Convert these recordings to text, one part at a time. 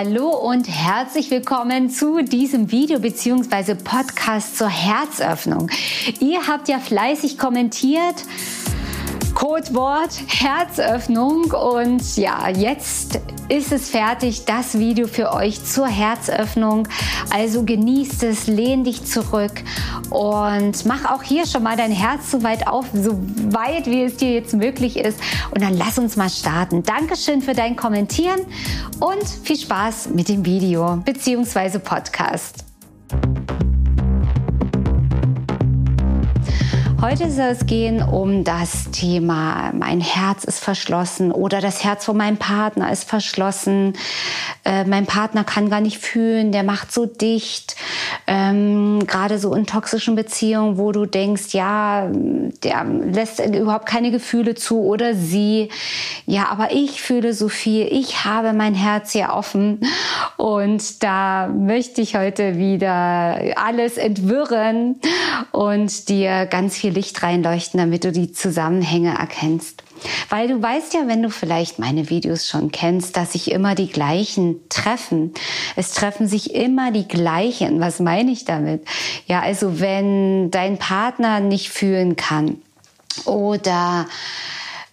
Hallo und herzlich willkommen zu diesem Video bzw. Podcast zur Herzöffnung. Ihr habt ja fleißig kommentiert Codewort Herzöffnung und ja, jetzt ist es fertig, das Video für euch zur Herzöffnung. Also genießt es, lehn dich zurück und mach auch hier schon mal dein Herz so weit auf, so weit wie es dir jetzt möglich ist. Und dann lass uns mal starten. Dankeschön für dein Kommentieren und viel Spaß mit dem Video bzw. Podcast. Heute soll es gehen um das Thema, mein Herz ist verschlossen oder das Herz von meinem Partner ist verschlossen. Äh, mein Partner kann gar nicht fühlen, der macht so dicht. Ähm, Gerade so in toxischen Beziehungen, wo du denkst, ja, der lässt überhaupt keine Gefühle zu oder sie. Ja, aber ich fühle so viel. Ich habe mein Herz hier offen und da möchte ich heute wieder alles entwirren und dir ganz viel Licht reinleuchten, damit du die Zusammenhänge erkennst. Weil du weißt ja, wenn du vielleicht meine Videos schon kennst, dass sich immer die gleichen treffen. Es treffen sich immer die gleichen. Was meine ich damit? Ja, also wenn dein Partner nicht fühlen kann oder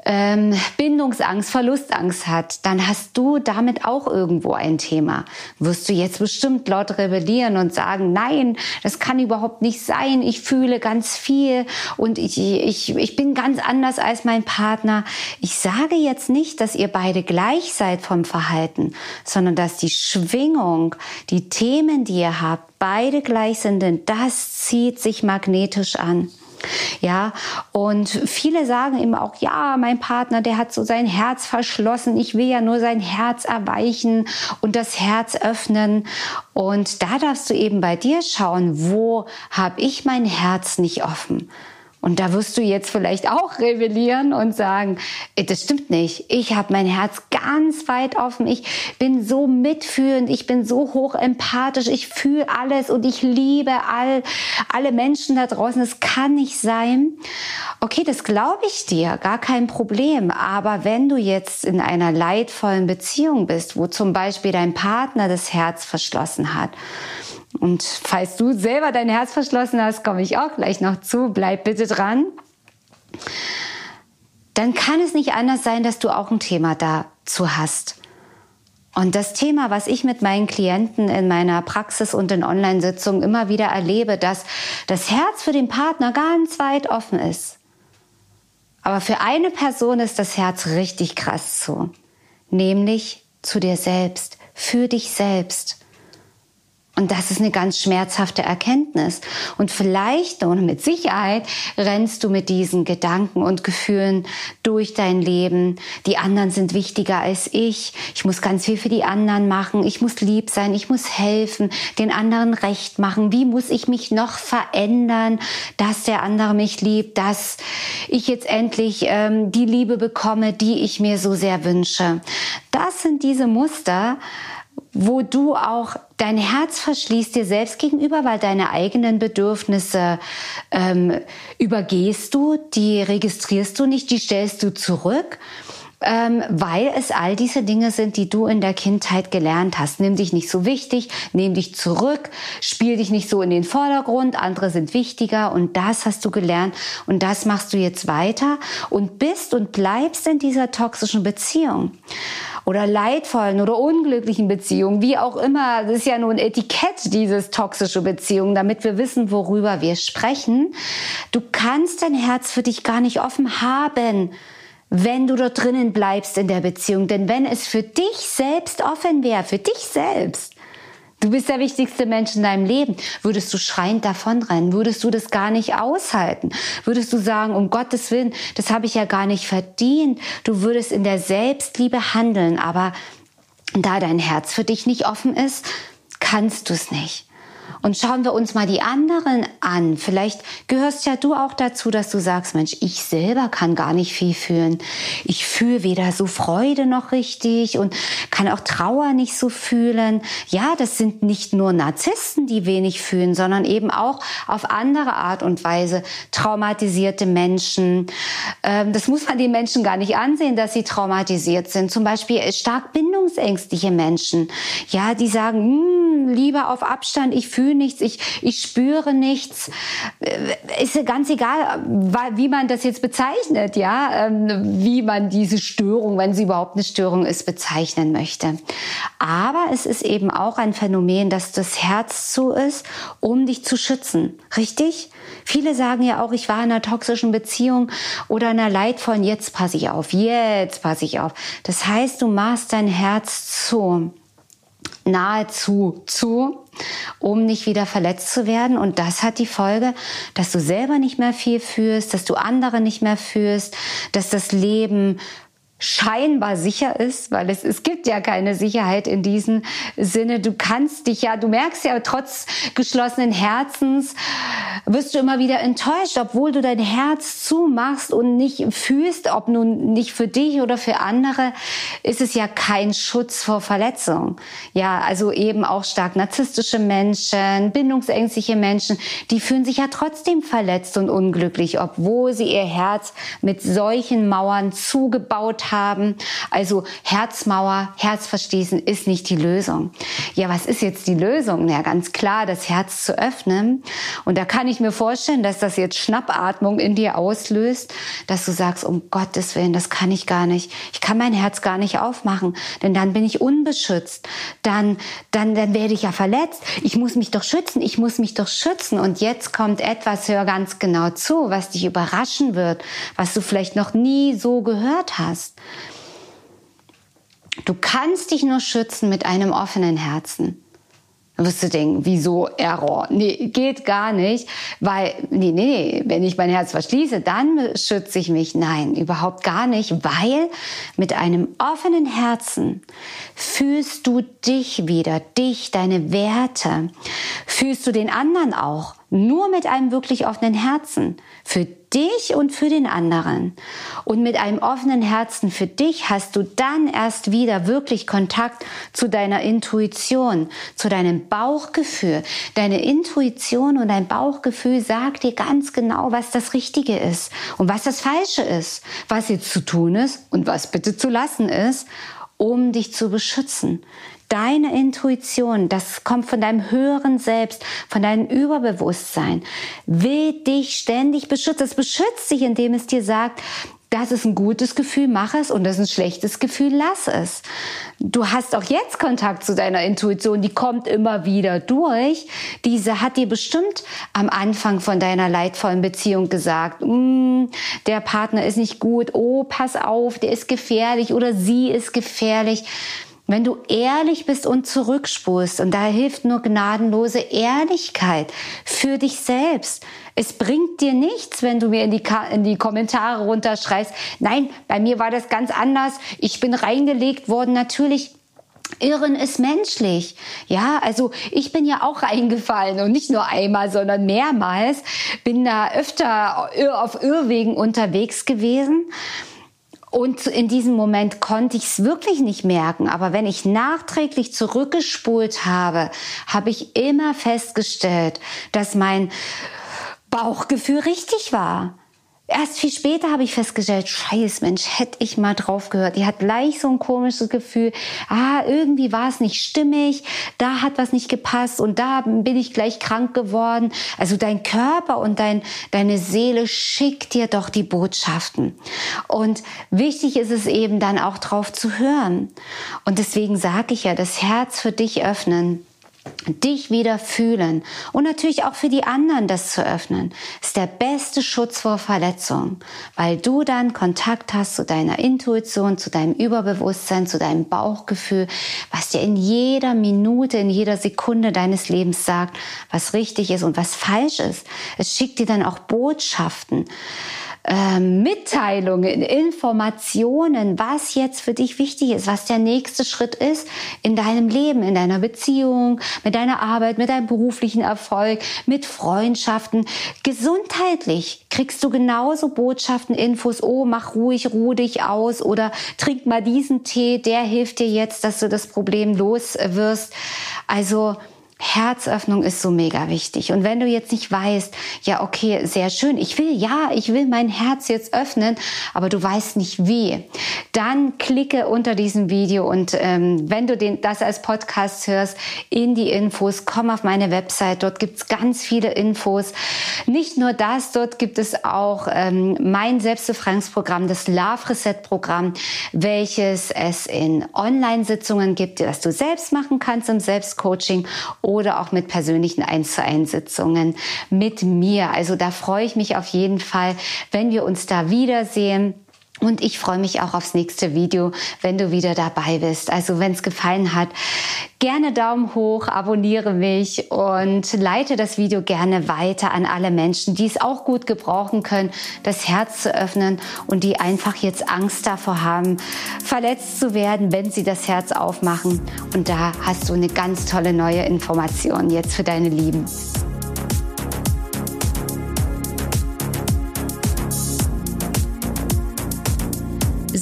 ähm, Bindungsangst, Verlustangst hat, dann hast du damit auch irgendwo ein Thema. Wirst du jetzt bestimmt laut rebellieren und sagen, nein, das kann überhaupt nicht sein, ich fühle ganz viel und ich, ich, ich bin ganz anders als mein Partner. Ich sage jetzt nicht, dass ihr beide gleich seid vom Verhalten, sondern dass die Schwingung, die Themen, die ihr habt, beide gleich sind, denn das zieht sich magnetisch an. Ja, und viele sagen eben auch, ja, mein Partner, der hat so sein Herz verschlossen. Ich will ja nur sein Herz erweichen und das Herz öffnen. Und da darfst du eben bei dir schauen, wo habe ich mein Herz nicht offen? Und da wirst du jetzt vielleicht auch rebellieren und sagen, das stimmt nicht. Ich habe mein Herz ganz weit offen. Ich bin so mitfühlend. Ich bin so hoch empathisch. Ich fühle alles und ich liebe all, alle Menschen da draußen. Es kann nicht sein. Okay, das glaube ich dir. Gar kein Problem. Aber wenn du jetzt in einer leidvollen Beziehung bist, wo zum Beispiel dein Partner das Herz verschlossen hat, und falls du selber dein Herz verschlossen hast, komme ich auch gleich noch zu. Bleib bitte dran. Dann kann es nicht anders sein, dass du auch ein Thema dazu hast. Und das Thema, was ich mit meinen Klienten in meiner Praxis und in Online-Sitzungen immer wieder erlebe, dass das Herz für den Partner ganz weit offen ist. Aber für eine Person ist das Herz richtig krass zu. Nämlich zu dir selbst, für dich selbst. Und das ist eine ganz schmerzhafte Erkenntnis. Und vielleicht und mit Sicherheit rennst du mit diesen Gedanken und Gefühlen durch dein Leben. Die anderen sind wichtiger als ich. Ich muss ganz viel für die anderen machen. Ich muss lieb sein. Ich muss helfen, den anderen recht machen. Wie muss ich mich noch verändern, dass der andere mich liebt, dass ich jetzt endlich ähm, die Liebe bekomme, die ich mir so sehr wünsche. Das sind diese Muster, wo du auch dein Herz verschließt dir selbst gegenüber, weil deine eigenen Bedürfnisse ähm, übergehst du, die registrierst du nicht, die stellst du zurück. Ähm, weil es all diese Dinge sind, die du in der Kindheit gelernt hast. Nimm dich nicht so wichtig, nimm dich zurück, spiel dich nicht so in den Vordergrund, andere sind wichtiger und das hast du gelernt und das machst du jetzt weiter und bist und bleibst in dieser toxischen Beziehung. oder leidvollen oder unglücklichen Beziehungen, wie auch immer. Das ist ja nur ein Etikett, dieses toxische Beziehung, damit wir wissen, worüber wir sprechen. Du kannst dein Herz für dich gar nicht offen haben wenn du dort drinnen bleibst in der Beziehung. Denn wenn es für dich selbst offen wäre, für dich selbst, du bist der wichtigste Mensch in deinem Leben, würdest du schreiend davonrennen, würdest du das gar nicht aushalten, würdest du sagen, um Gottes Willen, das habe ich ja gar nicht verdient. Du würdest in der Selbstliebe handeln, aber da dein Herz für dich nicht offen ist, kannst du es nicht. Und schauen wir uns mal die anderen an. Vielleicht gehörst ja du auch dazu, dass du sagst, Mensch, ich selber kann gar nicht viel fühlen. Ich fühle weder so Freude noch richtig und kann auch Trauer nicht so fühlen. Ja, das sind nicht nur Narzissten, die wenig fühlen, sondern eben auch auf andere Art und Weise traumatisierte Menschen. Ähm, das muss man den Menschen gar nicht ansehen, dass sie traumatisiert sind. Zum Beispiel stark bindungsängstliche Menschen. Ja, die sagen, hm, lieber auf Abstand, ich fühle nichts, ich, ich spüre nichts. Äh, ist ganz egal, wie man das jetzt bezeichnet, ja, ähm, wie man diese Störung, wenn sie überhaupt eine Störung ist, bezeichnen möchte. Aber es ist eben auch ein Phänomen, dass das Herz zu ist, um dich zu schützen. Richtig? Viele sagen ja auch, ich war in einer toxischen Beziehung oder einer leidvollen, jetzt passe ich auf, jetzt passe ich auf. Das heißt, du machst dein Herz zu nahezu zu, um nicht wieder verletzt zu werden. Und das hat die Folge, dass du selber nicht mehr viel führst, dass du andere nicht mehr führst, dass das Leben scheinbar sicher ist, weil es, es gibt ja keine Sicherheit in diesem Sinne. Du kannst dich ja, du merkst ja trotz geschlossenen Herzens, wirst du immer wieder enttäuscht, obwohl du dein Herz zumachst und nicht fühlst, ob nun nicht für dich oder für andere, ist es ja kein Schutz vor Verletzung. Ja, also eben auch stark narzisstische Menschen, bindungsängstliche Menschen, die fühlen sich ja trotzdem verletzt und unglücklich, obwohl sie ihr Herz mit solchen Mauern zugebaut haben. Also Herzmauer, Herzverschließen ist nicht die Lösung. Ja, was ist jetzt die Lösung? Ja, ganz klar, das Herz zu öffnen. Und da kann ich mir vorstellen, dass das jetzt Schnappatmung in dir auslöst, dass du sagst, um Gottes Willen, das kann ich gar nicht. Ich kann mein Herz gar nicht aufmachen, denn dann bin ich unbeschützt. Dann, dann, dann werde ich ja verletzt. Ich muss mich doch schützen. Ich muss mich doch schützen. Und jetzt kommt etwas, hör ganz genau zu, was dich überraschen wird, was du vielleicht noch nie so gehört hast. Du kannst dich nur schützen mit einem offenen Herzen. Dann wirst du denken, wieso Error? Nee, geht gar nicht, weil, nee, nee, wenn ich mein Herz verschließe, dann schütze ich mich. Nein, überhaupt gar nicht, weil mit einem offenen Herzen fühlst du dich wieder, dich, deine Werte, fühlst du den anderen auch, nur mit einem wirklich offenen Herzen. Für dich und für den anderen. Und mit einem offenen Herzen für dich hast du dann erst wieder wirklich Kontakt zu deiner Intuition, zu deinem Bauchgefühl. Deine Intuition und dein Bauchgefühl sagt dir ganz genau, was das Richtige ist und was das Falsche ist, was jetzt zu tun ist und was bitte zu lassen ist, um dich zu beschützen. Deine Intuition, das kommt von deinem höheren Selbst, von deinem Überbewusstsein, will dich ständig beschützen. Es beschützt dich, indem es dir sagt, das ist ein gutes Gefühl, mach es und das ist ein schlechtes Gefühl, lass es. Du hast auch jetzt Kontakt zu deiner Intuition, die kommt immer wieder durch. Diese hat dir bestimmt am Anfang von deiner leidvollen Beziehung gesagt, mm, der Partner ist nicht gut, oh, pass auf, der ist gefährlich oder sie ist gefährlich. Wenn du ehrlich bist und zurückspulst, und da hilft nur gnadenlose Ehrlichkeit für dich selbst. Es bringt dir nichts, wenn du mir in die, in die Kommentare runterschreist, nein, bei mir war das ganz anders, ich bin reingelegt worden, natürlich Irren ist menschlich. Ja, also ich bin ja auch reingefallen und nicht nur einmal, sondern mehrmals. Bin da öfter auf Irrwegen unterwegs gewesen. Und in diesem Moment konnte ich es wirklich nicht merken. Aber wenn ich nachträglich zurückgespult habe, habe ich immer festgestellt, dass mein Bauchgefühl richtig war. Erst viel später habe ich festgestellt, scheiß Mensch, hätte ich mal drauf gehört. Die hat gleich so ein komisches Gefühl, ah, irgendwie war es nicht stimmig, da hat was nicht gepasst und da bin ich gleich krank geworden. Also dein Körper und dein, deine Seele schickt dir doch die Botschaften. Und wichtig ist es eben dann auch drauf zu hören. Und deswegen sage ich ja, das Herz für dich öffnen dich wieder fühlen und natürlich auch für die anderen das zu öffnen, ist der beste Schutz vor Verletzung, weil du dann Kontakt hast zu deiner Intuition, zu deinem Überbewusstsein, zu deinem Bauchgefühl, was dir in jeder Minute, in jeder Sekunde deines Lebens sagt, was richtig ist und was falsch ist. Es schickt dir dann auch Botschaften äh, Mitteilungen, Informationen, was jetzt für dich wichtig ist, was der nächste Schritt ist in deinem Leben, in deiner Beziehung, mit deiner Arbeit, mit deinem beruflichen Erfolg, mit Freundschaften. Gesundheitlich kriegst du genauso Botschaften, Infos, oh, mach ruhig, ruh dich aus oder trink mal diesen Tee, der hilft dir jetzt, dass du das Problem los wirst. Also, Herzöffnung ist so mega wichtig. Und wenn du jetzt nicht weißt, ja, okay, sehr schön, ich will, ja, ich will mein Herz jetzt öffnen, aber du weißt nicht wie, dann klicke unter diesem Video und ähm, wenn du den, das als Podcast hörst, in die Infos, komm auf meine Website, dort gibt's ganz viele Infos. Nicht nur das, dort gibt es auch ähm, mein Selbstbefreiungsprogramm, das Love Reset Programm, welches es in Online-Sitzungen gibt, das du selbst machen kannst im Selbstcoaching oder auch mit persönlichen 1 zu 1 Sitzungen mit mir. Also da freue ich mich auf jeden Fall, wenn wir uns da wiedersehen. Und ich freue mich auch aufs nächste Video, wenn du wieder dabei bist. Also wenn es gefallen hat, gerne Daumen hoch, abonniere mich und leite das Video gerne weiter an alle Menschen, die es auch gut gebrauchen können, das Herz zu öffnen und die einfach jetzt Angst davor haben, verletzt zu werden, wenn sie das Herz aufmachen. Und da hast du eine ganz tolle neue Information jetzt für deine Lieben.